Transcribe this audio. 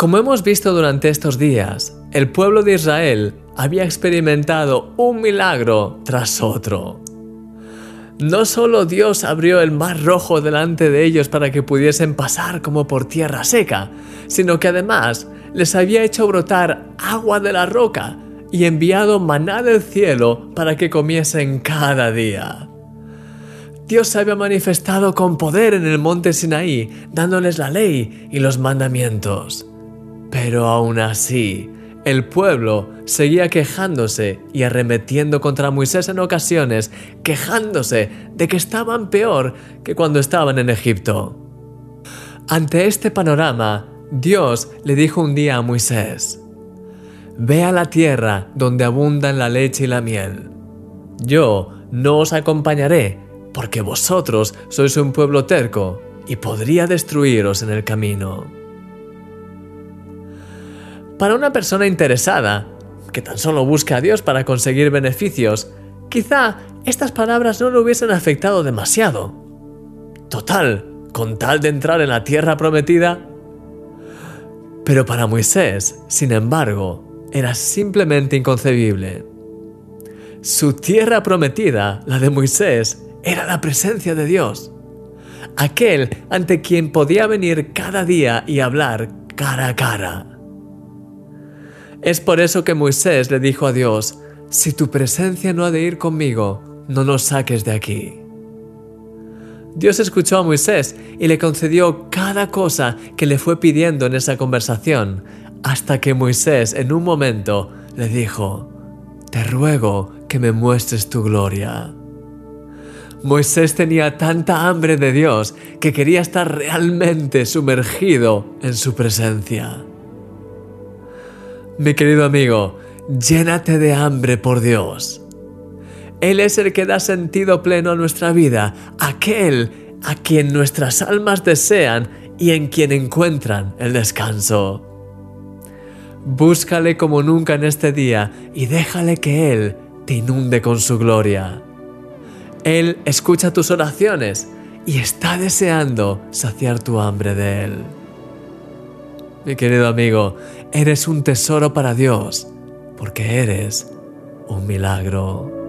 Como hemos visto durante estos días, el pueblo de Israel había experimentado un milagro tras otro. No solo Dios abrió el mar rojo delante de ellos para que pudiesen pasar como por tierra seca, sino que además les había hecho brotar agua de la roca y enviado maná del cielo para que comiesen cada día. Dios se había manifestado con poder en el monte Sinaí, dándoles la ley y los mandamientos. Pero aún así, el pueblo seguía quejándose y arremetiendo contra Moisés en ocasiones, quejándose de que estaban peor que cuando estaban en Egipto. Ante este panorama, Dios le dijo un día a Moisés, Ve a la tierra donde abundan la leche y la miel. Yo no os acompañaré, porque vosotros sois un pueblo terco y podría destruiros en el camino. Para una persona interesada, que tan solo busca a Dios para conseguir beneficios, quizá estas palabras no lo hubiesen afectado demasiado. Total, con tal de entrar en la tierra prometida. Pero para Moisés, sin embargo, era simplemente inconcebible. Su tierra prometida, la de Moisés, era la presencia de Dios. Aquel ante quien podía venir cada día y hablar cara a cara. Es por eso que Moisés le dijo a Dios, si tu presencia no ha de ir conmigo, no nos saques de aquí. Dios escuchó a Moisés y le concedió cada cosa que le fue pidiendo en esa conversación, hasta que Moisés en un momento le dijo, Te ruego que me muestres tu gloria. Moisés tenía tanta hambre de Dios que quería estar realmente sumergido en su presencia. Mi querido amigo, llénate de hambre por Dios. Él es el que da sentido pleno a nuestra vida, aquel a quien nuestras almas desean y en quien encuentran el descanso. Búscale como nunca en este día y déjale que Él te inunde con su gloria. Él escucha tus oraciones y está deseando saciar tu hambre de Él. Mi querido amigo, eres un tesoro para Dios, porque eres un milagro.